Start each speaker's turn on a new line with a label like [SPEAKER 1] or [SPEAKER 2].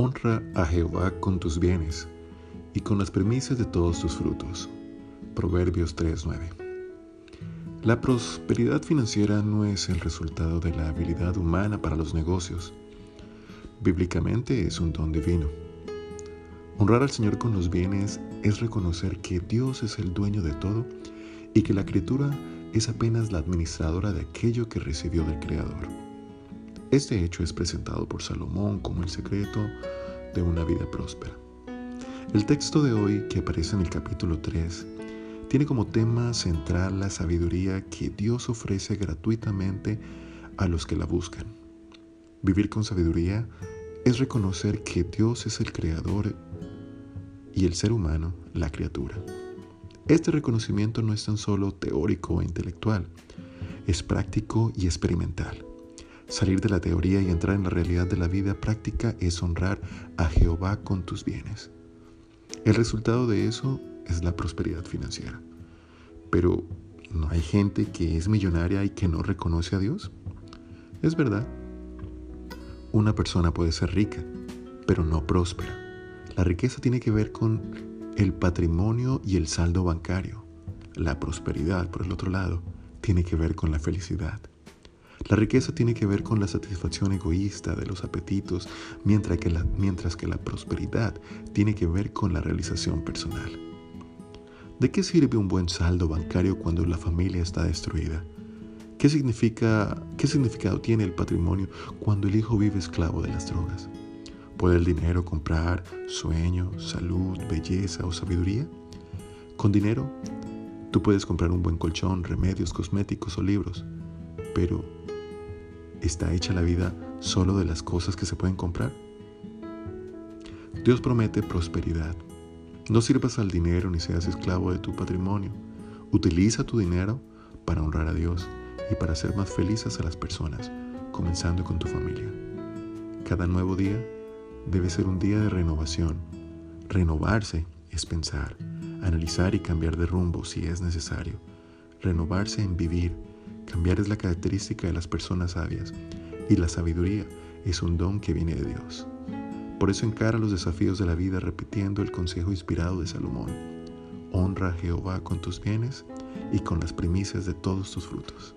[SPEAKER 1] Honra a Jehová con tus bienes y con las premisas de todos tus frutos. Proverbios 3:9. La prosperidad financiera no es el resultado de la habilidad humana para los negocios. Bíblicamente es un don divino. Honrar al Señor con los bienes es reconocer que Dios es el dueño de todo y que la criatura es apenas la administradora de aquello que recibió del Creador. Este hecho es presentado por Salomón como el secreto de una vida próspera. El texto de hoy, que aparece en el capítulo 3, tiene como tema central la sabiduría que Dios ofrece gratuitamente a los que la buscan. Vivir con sabiduría es reconocer que Dios es el creador y el ser humano la criatura. Este reconocimiento no es tan solo teórico e intelectual, es práctico y experimental. Salir de la teoría y entrar en la realidad de la vida práctica es honrar a Jehová con tus bienes. El resultado de eso es la prosperidad financiera. Pero, ¿no hay gente que es millonaria y que no reconoce a Dios? Es verdad. Una persona puede ser rica, pero no próspera. La riqueza tiene que ver con el patrimonio y el saldo bancario. La prosperidad, por el otro lado, tiene que ver con la felicidad. La riqueza tiene que ver con la satisfacción egoísta de los apetitos, mientras que, la, mientras que la prosperidad tiene que ver con la realización personal. ¿De qué sirve un buen saldo bancario cuando la familia está destruida? ¿Qué, significa, ¿Qué significado tiene el patrimonio cuando el hijo vive esclavo de las drogas? ¿Puede el dinero comprar sueño, salud, belleza o sabiduría? Con dinero, tú puedes comprar un buen colchón, remedios, cosméticos o libros, pero ¿Está hecha la vida solo de las cosas que se pueden comprar? Dios promete prosperidad. No sirvas al dinero ni seas esclavo de tu patrimonio. Utiliza tu dinero para honrar a Dios y para hacer más felices a las personas, comenzando con tu familia. Cada nuevo día debe ser un día de renovación. Renovarse es pensar, analizar y cambiar de rumbo si es necesario. Renovarse en vivir Cambiar es la característica de las personas sabias y la sabiduría es un don que viene de Dios. Por eso encara los desafíos de la vida repitiendo el consejo inspirado de Salomón. Honra a Jehová con tus bienes y con las primicias de todos tus frutos.